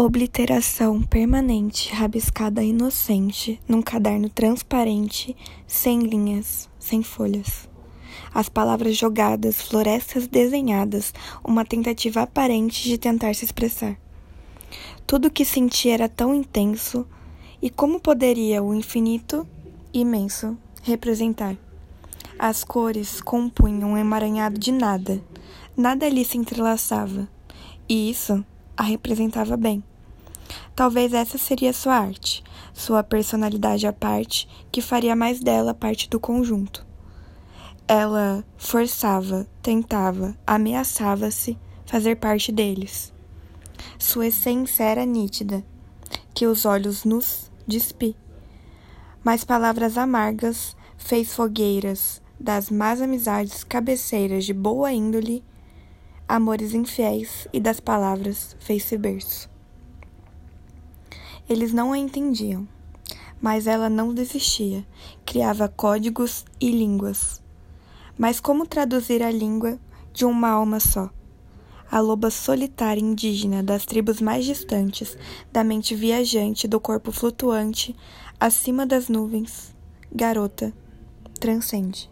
Obliteração permanente, rabiscada inocente, num caderno transparente, sem linhas, sem folhas. As palavras jogadas, florestas desenhadas, uma tentativa aparente de tentar se expressar. Tudo o que senti era tão intenso, e como poderia o infinito, imenso, representar? As cores compunham um emaranhado de nada, nada ali se entrelaçava, e isso a representava bem. Talvez essa seria sua arte, sua personalidade à parte, que faria mais dela parte do conjunto. Ela forçava, tentava, ameaçava-se fazer parte deles. Sua essência era nítida, que os olhos nos despi. Mas palavras amargas fez fogueiras das más amizades cabeceiras de boa índole amores infiéis e das palavras fez-se berço. Eles não a entendiam, mas ela não desistia, criava códigos e línguas. Mas como traduzir a língua de uma alma só? A loba solitária indígena das tribos mais distantes, da mente viajante, do corpo flutuante, acima das nuvens, garota, transcende.